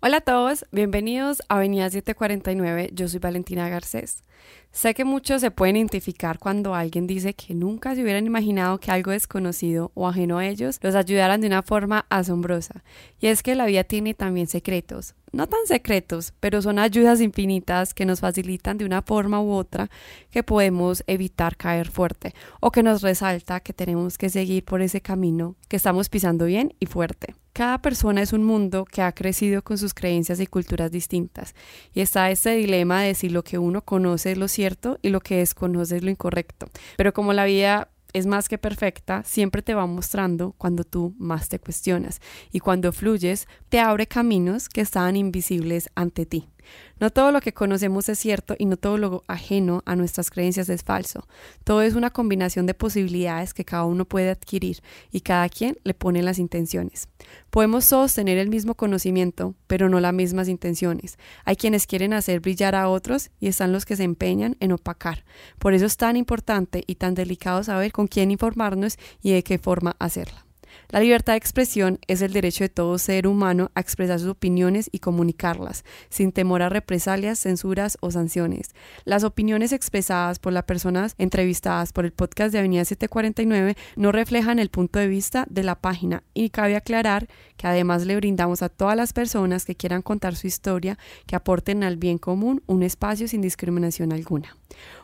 Hola a todos, bienvenidos a Avenida 749, yo soy Valentina Garcés. Sé que muchos se pueden identificar cuando alguien dice que nunca se hubieran imaginado que algo desconocido o ajeno a ellos los ayudaran de una forma asombrosa. Y es que la vida tiene también secretos, no tan secretos, pero son ayudas infinitas que nos facilitan de una forma u otra que podemos evitar caer fuerte o que nos resalta que tenemos que seguir por ese camino que estamos pisando bien y fuerte. Cada persona es un mundo que ha crecido con sus creencias y culturas distintas, y está este dilema de si lo que uno conoce es lo cierto y lo que desconoce es lo incorrecto. Pero como la vida es más que perfecta, siempre te va mostrando cuando tú más te cuestionas y cuando fluyes te abre caminos que estaban invisibles ante ti. No todo lo que conocemos es cierto y no todo lo ajeno a nuestras creencias es falso. Todo es una combinación de posibilidades que cada uno puede adquirir y cada quien le pone las intenciones. Podemos todos tener el mismo conocimiento, pero no las mismas intenciones. Hay quienes quieren hacer brillar a otros y están los que se empeñan en opacar. Por eso es tan importante y tan delicado saber con quién informarnos y de qué forma hacerla. La libertad de expresión es el derecho de todo ser humano a expresar sus opiniones y comunicarlas, sin temor a represalias, censuras o sanciones. Las opiniones expresadas por las personas entrevistadas por el podcast de Avenida 749 no reflejan el punto de vista de la página y cabe aclarar que además le brindamos a todas las personas que quieran contar su historia que aporten al bien común un espacio sin discriminación alguna.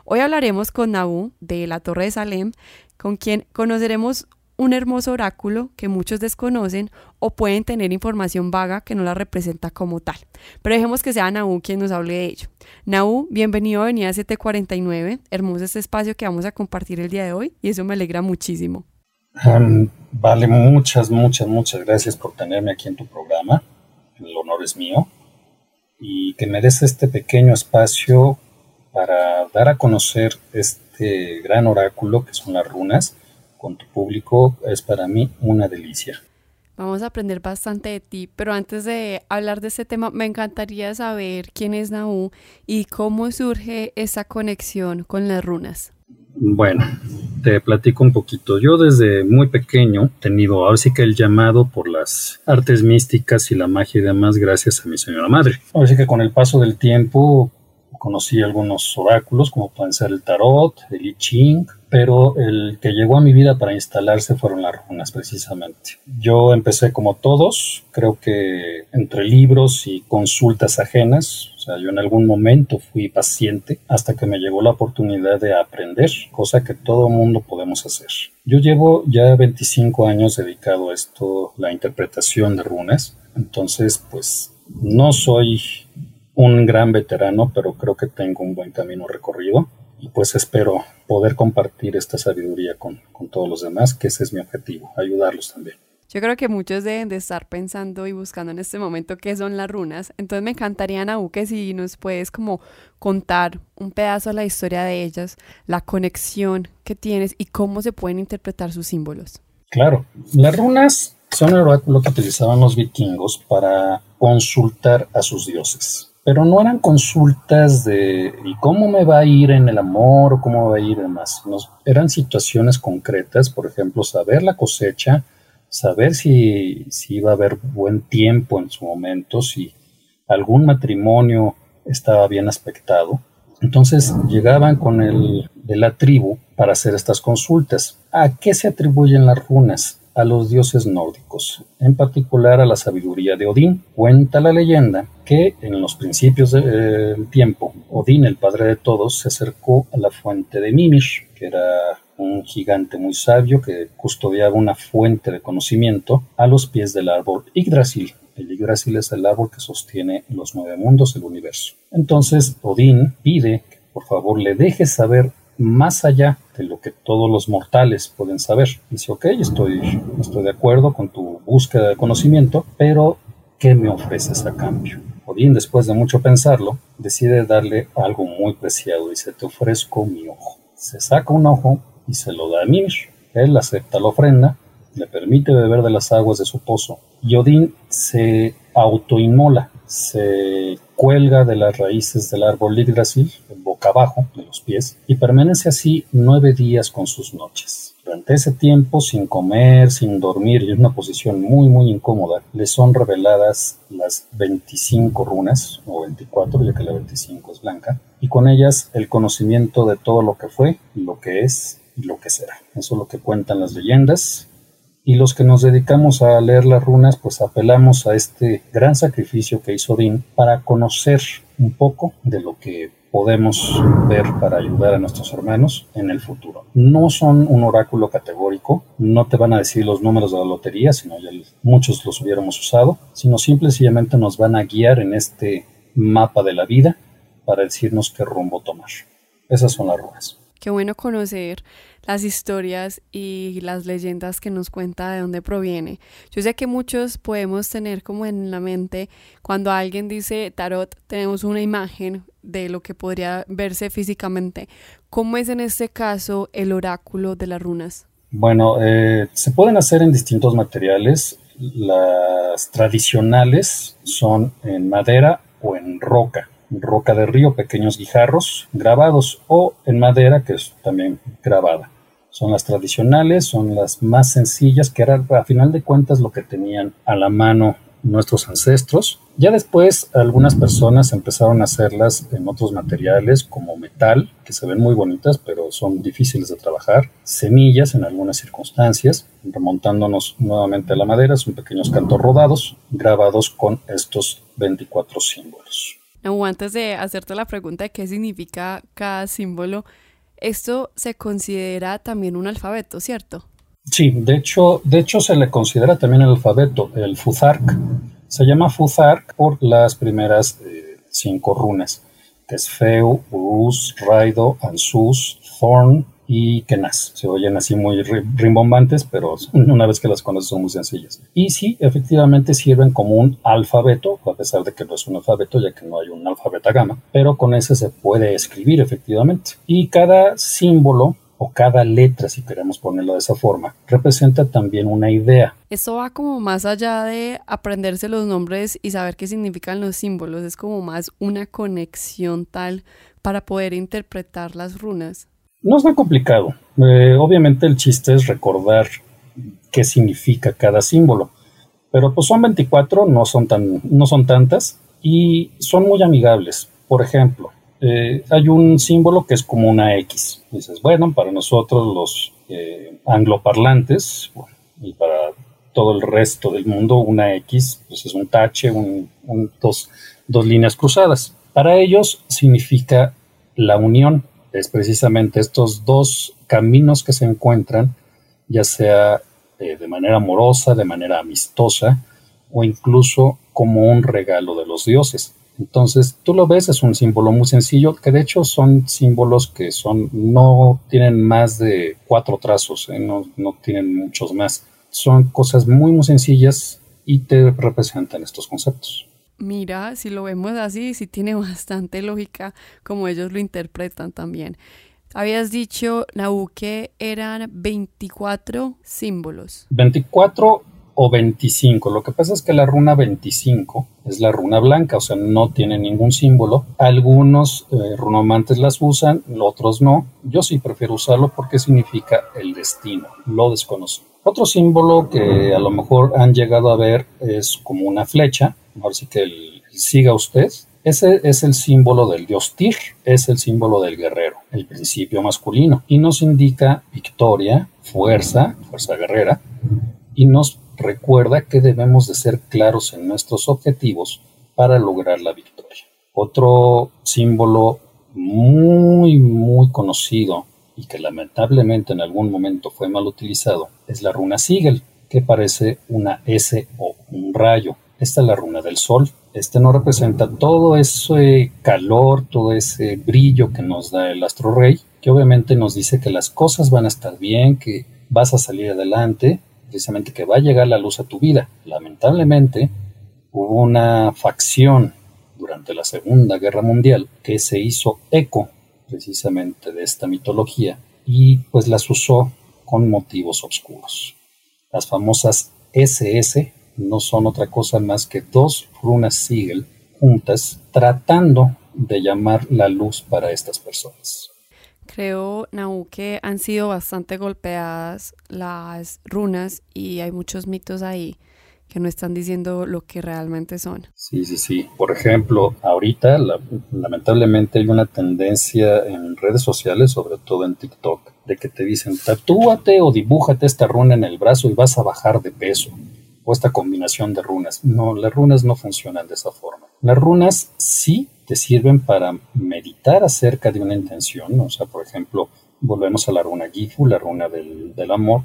Hoy hablaremos con Nabu de la Torre de Salem, con quien conoceremos un hermoso oráculo que muchos desconocen o pueden tener información vaga que no la representa como tal. Pero dejemos que sea Naú quien nos hable de ello. Naú, bienvenido a Avenida 749, hermoso este espacio que vamos a compartir el día de hoy y eso me alegra muchísimo. vale, muchas, muchas, muchas gracias por tenerme aquí en tu programa. El honor es mío y que me des este pequeño espacio para dar a conocer este gran oráculo que son las runas con tu público es para mí una delicia. Vamos a aprender bastante de ti, pero antes de hablar de este tema, me encantaría saber quién es Naú y cómo surge esa conexión con las runas. Bueno, te platico un poquito. Yo desde muy pequeño he tenido ahora sí que el llamado por las artes místicas y la magia y demás gracias a mi señora madre. Ahora sí que con el paso del tiempo conocí algunos oráculos como pueden ser el tarot, el I Ching, pero el que llegó a mi vida para instalarse fueron las runas precisamente. Yo empecé como todos, creo que entre libros y consultas ajenas, o sea, yo en algún momento fui paciente hasta que me llegó la oportunidad de aprender, cosa que todo mundo podemos hacer. Yo llevo ya 25 años dedicado a esto, la interpretación de runas, entonces pues no soy un gran veterano, pero creo que tengo un buen camino recorrido y pues espero poder compartir esta sabiduría con, todos los demás, que ese es mi objetivo, ayudarlos también. Yo creo que muchos deben de estar pensando y buscando en este momento qué son las runas. Entonces me encantaría, Naú, que si nos puedes como contar un pedazo de la historia de ellas, la conexión que tienes y cómo se pueden interpretar sus símbolos. Claro, las runas son el oráculo que utilizaban los vikingos para consultar a sus dioses pero no eran consultas de ¿y cómo me va a ir en el amor cómo va a ir demás? eran situaciones concretas, por ejemplo, saber la cosecha, saber si, si iba a haber buen tiempo en su momento, si algún matrimonio estaba bien aspectado. Entonces llegaban con el de la tribu para hacer estas consultas. ¿A qué se atribuyen las runas? A los dioses nórdicos, en particular a la sabiduría de Odín. Cuenta la leyenda que en los principios del tiempo, Odín, el padre de todos, se acercó a la fuente de Mimir, que era un gigante muy sabio que custodiaba una fuente de conocimiento a los pies del árbol Yggdrasil. El Yggdrasil es el árbol que sostiene los nueve mundos del universo. Entonces Odín pide que por favor le deje saber más allá de lo que todos los mortales pueden saber. Dice, ok, estoy, estoy de acuerdo con tu búsqueda de conocimiento, pero ¿qué me ofreces a cambio? Odín, después de mucho pensarlo, decide darle algo muy preciado. Dice, te ofrezco mi ojo. Se saca un ojo y se lo da a Mimir. Él acepta la ofrenda, le permite beber de las aguas de su pozo y Odín se autoinmola, se cuelga de las raíces del árbol Yggdrasil, boca abajo de los pies, y permanece así nueve días con sus noches. Durante ese tiempo, sin comer, sin dormir y en una posición muy, muy incómoda, le son reveladas las 25 runas, o 24, ya que la 25 es blanca, y con ellas el conocimiento de todo lo que fue, lo que es y lo que será. Eso es lo que cuentan las leyendas. Y los que nos dedicamos a leer las runas, pues apelamos a este gran sacrificio que hizo Odín para conocer un poco de lo que podemos ver para ayudar a nuestros hermanos en el futuro. No son un oráculo categórico, no te van a decir los números de la lotería, sino ya muchos los hubiéramos usado, sino simple y sencillamente nos van a guiar en este mapa de la vida para decirnos qué rumbo tomar. Esas son las runas. Qué bueno conocer las historias y las leyendas que nos cuenta de dónde proviene. Yo sé que muchos podemos tener como en la mente cuando alguien dice tarot, tenemos una imagen de lo que podría verse físicamente. ¿Cómo es en este caso el oráculo de las runas? Bueno, eh, se pueden hacer en distintos materiales. Las tradicionales son en madera o en roca roca de río, pequeños guijarros grabados o en madera que es también grabada. Son las tradicionales, son las más sencillas, que era a final de cuentas lo que tenían a la mano nuestros ancestros. Ya después algunas personas empezaron a hacerlas en otros materiales como metal, que se ven muy bonitas, pero son difíciles de trabajar, semillas en algunas circunstancias, remontándonos nuevamente a la madera, son pequeños cantos rodados, grabados con estos 24 símbolos. Antes de hacerte la pregunta de qué significa cada símbolo, esto se considera también un alfabeto, ¿cierto? Sí, de hecho, de hecho se le considera también el alfabeto, el Futhark. Se llama Futhark por las primeras eh, cinco runas, que Feu, Urus, Raido, Ansus, Thorn, y que nas. Se oyen así muy rimbombantes, pero una vez que las conoces son muy sencillas. Y sí, efectivamente sirven como un alfabeto, a pesar de que no es un alfabeto, ya que no hay un alfabeto gama, pero con ese se puede escribir efectivamente. Y cada símbolo o cada letra, si queremos ponerlo de esa forma, representa también una idea. Esto va como más allá de aprenderse los nombres y saber qué significan los símbolos, es como más una conexión tal para poder interpretar las runas. No es tan complicado. Eh, obviamente el chiste es recordar qué significa cada símbolo. Pero pues son 24, no son, tan, no son tantas y son muy amigables. Por ejemplo, eh, hay un símbolo que es como una X. Dices, bueno, para nosotros los eh, angloparlantes y para todo el resto del mundo, una X pues es un tache, un, dos, dos líneas cruzadas. Para ellos significa la unión es precisamente estos dos caminos que se encuentran, ya sea eh, de manera amorosa, de manera amistosa o incluso como un regalo de los dioses. Entonces, tú lo ves, es un símbolo muy sencillo, que de hecho son símbolos que son, no tienen más de cuatro trazos, ¿eh? no, no tienen muchos más. Son cosas muy, muy sencillas y te representan estos conceptos. Mira, si lo vemos así, sí tiene bastante lógica como ellos lo interpretan también. Habías dicho, Naú, que eran 24 símbolos. 24 o 25. Lo que pasa es que la runa 25 es la runa blanca, o sea, no tiene ningún símbolo. Algunos eh, runomantes las usan, otros no. Yo sí prefiero usarlo porque significa el destino, lo desconozco. Otro símbolo que a lo mejor han llegado a ver es como una flecha, ahora sí que siga usted. Ese es el símbolo del dios Tyr, es el símbolo del guerrero, el principio masculino, y nos indica victoria, fuerza, fuerza guerrera, y nos recuerda que debemos de ser claros en nuestros objetivos para lograr la victoria. Otro símbolo muy, muy conocido y que lamentablemente en algún momento fue mal utilizado es la runa Sigel, que parece una S o un rayo. Esta es la runa del sol. Este no representa todo ese calor, todo ese brillo que nos da el astro rey, que obviamente nos dice que las cosas van a estar bien, que vas a salir adelante, precisamente que va a llegar la luz a tu vida. Lamentablemente, hubo una facción durante la Segunda Guerra Mundial que se hizo eco precisamente de esta mitología y pues las usó con motivos oscuros. Las famosas SS no son otra cosa más que dos runas sigil juntas tratando de llamar la luz para estas personas. Creo, Naú, que han sido bastante golpeadas las runas y hay muchos mitos ahí que no están diciendo lo que realmente son. Sí, sí, sí. Por ejemplo, ahorita lamentablemente hay una tendencia en redes sociales, sobre todo en TikTok, de que te dicen tatúate o dibújate esta runa en el brazo y vas a bajar de peso. O esta combinación de runas. No, las runas no funcionan de esa forma. Las runas sí te sirven para meditar acerca de una intención. O sea, por ejemplo, volvemos a la runa Gifu, la runa del, del amor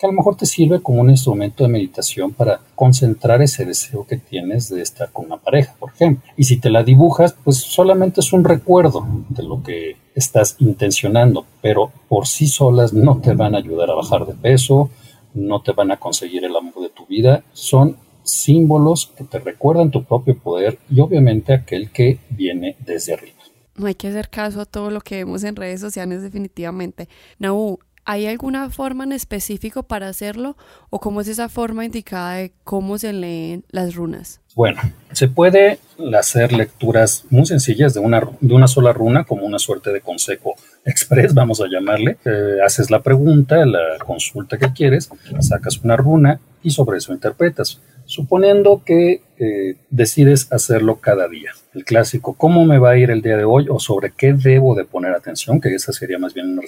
que a lo mejor te sirve como un instrumento de meditación para concentrar ese deseo que tienes de estar con una pareja, por ejemplo. Y si te la dibujas, pues solamente es un recuerdo de lo que estás intencionando, pero por sí solas no te van a ayudar a bajar de peso, no te van a conseguir el amor de tu vida, son símbolos que te recuerdan tu propio poder y obviamente aquel que viene desde arriba. No hay que hacer caso a todo lo que vemos en redes sociales definitivamente. Naú, ¿Hay alguna forma en específico para hacerlo o cómo es esa forma indicada de cómo se leen las runas? Bueno, se puede hacer lecturas muy sencillas de una, de una sola runa como una suerte de consejo express, vamos a llamarle. Eh, haces la pregunta, la consulta que quieres, sacas una runa y sobre eso interpretas suponiendo que eh, decides hacerlo cada día. El clásico, ¿cómo me va a ir el día de hoy? o sobre qué debo de poner atención, que esa sería más bien una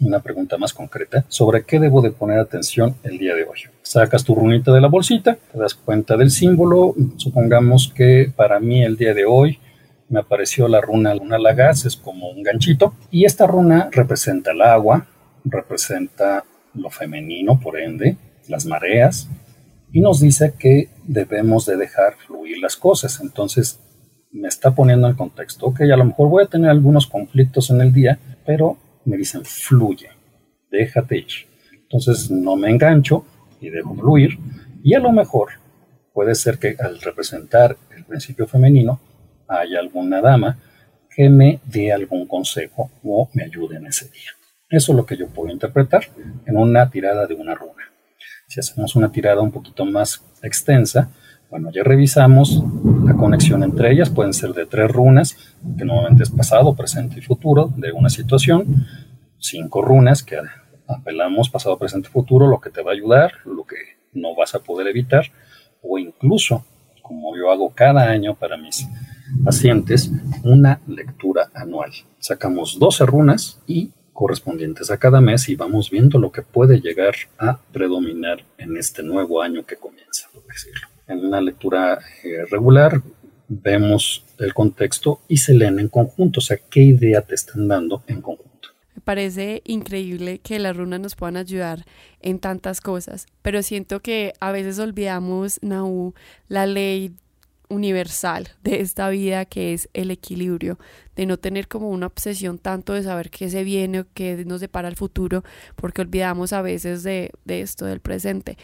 una pregunta más concreta, sobre qué debo de poner atención el día de hoy. Sacas tu runita de la bolsita, te das cuenta del símbolo, supongamos que para mí el día de hoy me apareció la runa luna lagaz, es como un ganchito, y esta runa representa el agua, representa lo femenino, por ende, las mareas, y nos dice que debemos de dejar fluir las cosas. Entonces me está poniendo en contexto, ok, a lo mejor voy a tener algunos conflictos en el día, pero me dicen fluye, déjate ir. Entonces no me engancho y dejo fluir y a lo mejor puede ser que al representar el principio femenino haya alguna dama que me dé algún consejo o me ayude en ese día. Eso es lo que yo puedo interpretar en una tirada de una runa. Si hacemos una tirada un poquito más extensa, bueno, ya revisamos la conexión entre ellas, pueden ser de tres runas, que normalmente es pasado, presente y futuro de una situación, cinco runas que apelamos pasado, presente futuro, lo que te va a ayudar, lo que no vas a poder evitar, o incluso, como yo hago cada año para mis pacientes, una lectura anual. Sacamos 12 runas y correspondientes a cada mes y vamos viendo lo que puede llegar a predominar en este nuevo año que comienza, por decirlo. En una lectura eh, regular vemos el contexto y se leen en conjunto, o sea, qué idea te están dando en conjunto. Me parece increíble que las runas nos puedan ayudar en tantas cosas, pero siento que a veces olvidamos, Naú, la ley universal de esta vida que es el equilibrio, de no tener como una obsesión tanto de saber qué se viene o qué nos depara el futuro, porque olvidamos a veces de, de esto, del presente.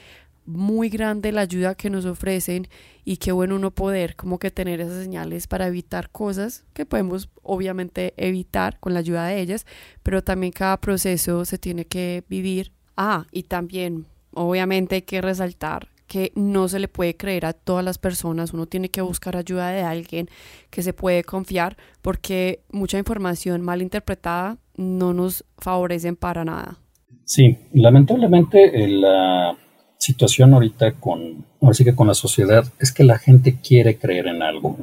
Muy grande la ayuda que nos ofrecen y qué bueno uno poder como que tener esas señales para evitar cosas que podemos obviamente evitar con la ayuda de ellas, pero también cada proceso se tiene que vivir. Ah, y también obviamente hay que resaltar que no se le puede creer a todas las personas, uno tiene que buscar ayuda de alguien que se puede confiar porque mucha información mal interpretada no nos favorecen para nada. Sí, lamentablemente eh, la situación ahorita con, ahora que con la sociedad es que la gente quiere creer en algo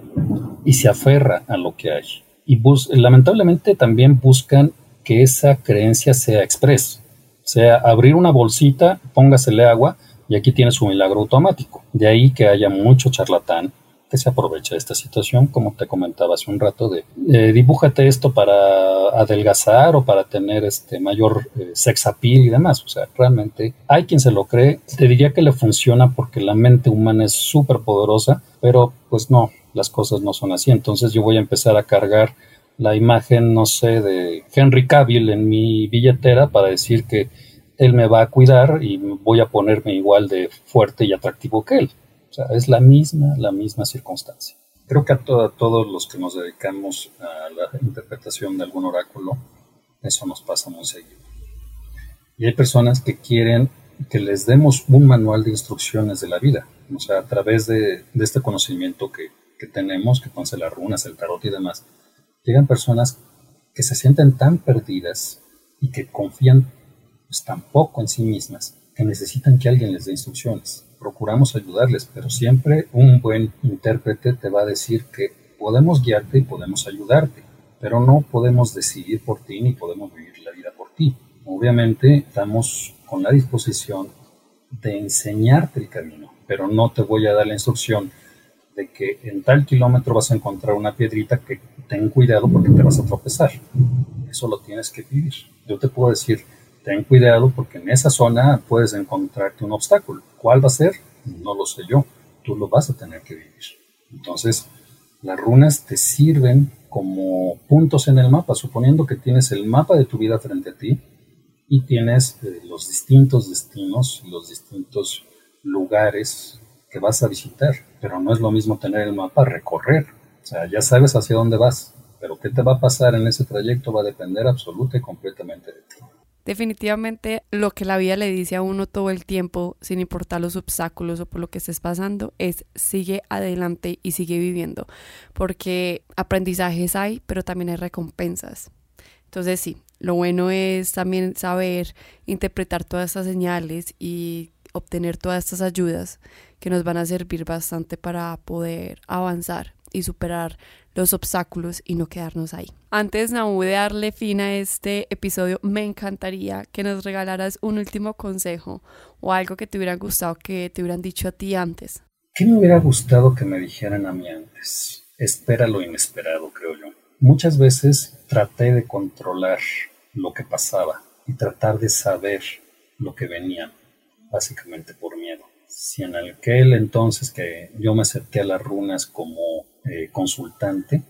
y se aferra a lo que hay. Y lamentablemente también buscan que esa creencia sea express, sea abrir una bolsita, póngasele agua y aquí tiene su milagro automático. De ahí que haya mucho charlatán que se aprovecha de esta situación, como te comentaba hace un rato, de eh, dibújate esto para adelgazar o para tener este mayor eh, sex appeal y demás. O sea, realmente hay quien se lo cree. Te diría que le funciona porque la mente humana es súper poderosa, pero pues no, las cosas no son así. Entonces yo voy a empezar a cargar la imagen, no sé, de Henry Cavill en mi billetera para decir que él me va a cuidar y voy a ponerme igual de fuerte y atractivo que él. O sea, es la misma, la misma circunstancia. Creo que a, todos los que nos dedicamos a la interpretación de algún oráculo, eso nos pasa muy seguido. Y hay personas que quieren que les demos un manual de instrucciones de la vida, o sea, a través de, este conocimiento que tenemos, que conoce las runas, el tarot y demás, llegan personas que se sienten tan perdidas y que confían pues, tan poco en sí mismas que necesitan que alguien les dé instrucciones. Procuramos ayudarles, pero siempre un buen intérprete te va a decir que podemos guiarte y podemos ayudarte, pero no podemos decidir por ti ni podemos vivir la vida por ti. Obviamente estamos con la disposición de enseñarte el camino, pero no te voy a dar la instrucción de que en tal kilómetro vas a encontrar una piedrita que ten cuidado porque te vas a tropezar. Eso lo tienes que vivir. Yo te puedo decir, ten cuidado porque en esa zona puedes encontrarte un obstáculo. ¿Cuál va a ser? No lo sé yo. Tú lo vas a tener que vivir. Entonces, las runas te sirven como puntos en el mapa, suponiendo que tienes el mapa de tu vida frente a ti y tienes eh, los distintos destinos, los distintos lugares que vas a visitar, pero no es lo mismo tener el mapa recorrer, o sea, ya sabes hacia dónde vas, pero qué te va a pasar en ese trayecto va a depender absoluta y completamente de ti. Definitivamente lo que la vida le dice a uno todo el tiempo, sin importar los obstáculos o por lo que estés pasando, es sigue adelante y sigue viviendo, porque aprendizajes hay, pero también hay recompensas. Entonces sí, lo bueno es también saber interpretar todas estas señales y obtener todas estas ayudas que nos van a servir bastante para poder avanzar y superar los obstáculos y no quedarnos ahí. Antes, Naú, de darle fin a este episodio, me encantaría que nos regalaras un último consejo o algo que te hubiera gustado que te hubieran dicho a ti antes. ¿Qué me hubiera gustado que me dijeran a mí antes? Espera lo inesperado, creo yo. Muchas veces traté de controlar lo que pasaba y tratar de saber lo que venía, básicamente por miedo. Si en aquel entonces que yo me acerqué a las runas como eh, consultante,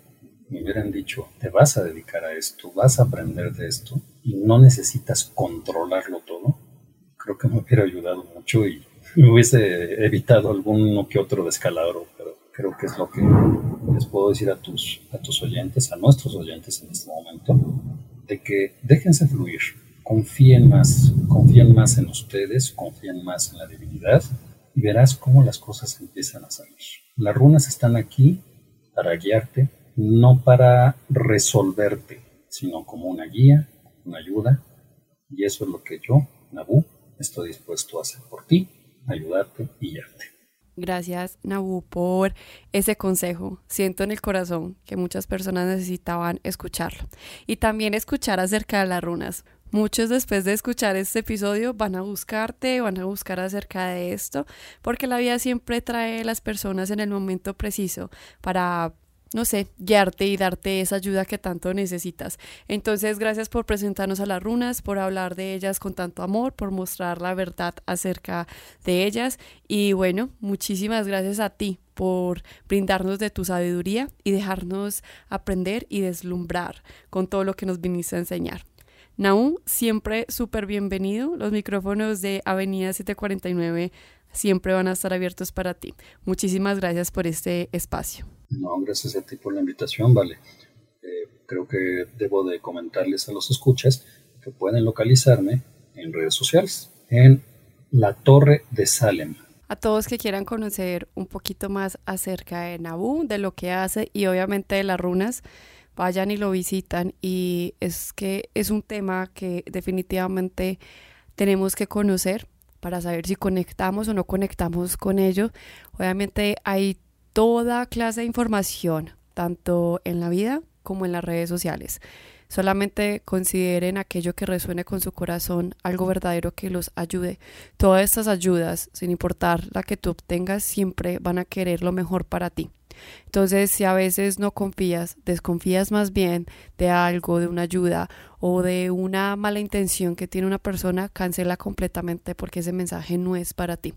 me hubieran dicho, te vas a dedicar a esto, vas a aprender de esto y no necesitas controlarlo todo, creo que me hubiera ayudado mucho y me hubiese evitado alguno que otro descalabro, pero creo que es lo que les puedo decir a tus, a tus oyentes, a nuestros oyentes en este momento, de que déjense fluir, confíen más, confíen más en ustedes, confíen más en la divinidad y verás cómo las cosas empiezan a salir. Las runas están aquí para guiarte, no para resolverte, sino como una guía, una ayuda, y eso es lo que yo, Nabu, estoy dispuesto a hacer por ti, ayudarte y guiarte. Gracias, Nabu, por ese consejo. Siento en el corazón que muchas personas necesitaban escucharlo. Y también escuchar acerca de las runas. Muchos después de escuchar este episodio van a buscarte, van a buscar acerca de esto, porque la vida siempre trae a las personas en el momento preciso para no sé, guiarte y darte esa ayuda que tanto necesitas. Entonces, gracias por presentarnos a las runas, por hablar de ellas con tanto amor, por mostrar la verdad acerca de ellas. Y bueno, muchísimas gracias a ti por brindarnos de tu sabiduría y dejarnos aprender y deslumbrar con todo lo que nos viniste a enseñar. Naú, siempre súper bienvenido. Los micrófonos de Avenida 749 siempre van a estar abiertos para ti. Muchísimas gracias por este espacio. No, gracias a ti por la invitación, vale. Eh, creo que debo de comentarles a los escuchas que pueden localizarme en redes sociales, en la Torre de Salem. A todos que quieran conocer un poquito más acerca de Nabú, de lo que hace y obviamente de las runas, vayan y lo visitan y es que es un tema que definitivamente tenemos que conocer para saber si conectamos o no conectamos con ello. Obviamente hay toda clase de información, tanto en la vida como en las redes sociales. Solamente consideren aquello que resuene con su corazón, algo verdadero que los ayude. Todas estas ayudas, sin importar la que tú obtengas, siempre van a querer lo mejor para ti. Entonces, si a veces no confías, desconfías más bien de algo, de una ayuda o de una mala intención que tiene una persona, cancela completamente porque ese mensaje no es para ti.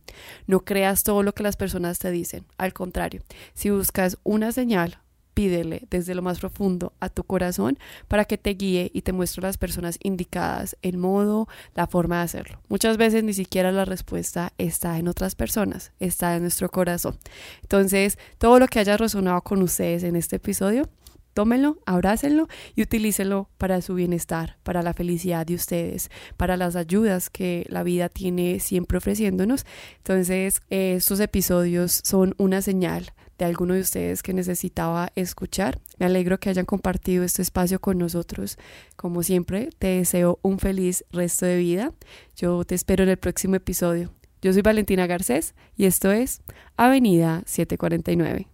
No creas todo lo que las personas te dicen. Al contrario, si buscas una señal, pídele desde lo más profundo a tu corazón para que te guíe y te muestre las personas indicadas, el modo, la forma de hacerlo. Muchas veces ni siquiera la respuesta está en otras personas, está en nuestro corazón. Entonces, todo lo que haya resonado con ustedes en este episodio, tómenlo, abrácenlo y utilícenlo para su bienestar, para la felicidad de ustedes, para las ayudas que la vida tiene siempre ofreciéndonos. Entonces, eh, estos episodios son una señal de alguno de ustedes que necesitaba escuchar. Me alegro que hayan compartido este espacio con nosotros. Como siempre, te deseo un feliz resto de vida. Yo te espero en el próximo episodio. Yo soy Valentina Garcés y esto es Avenida 749.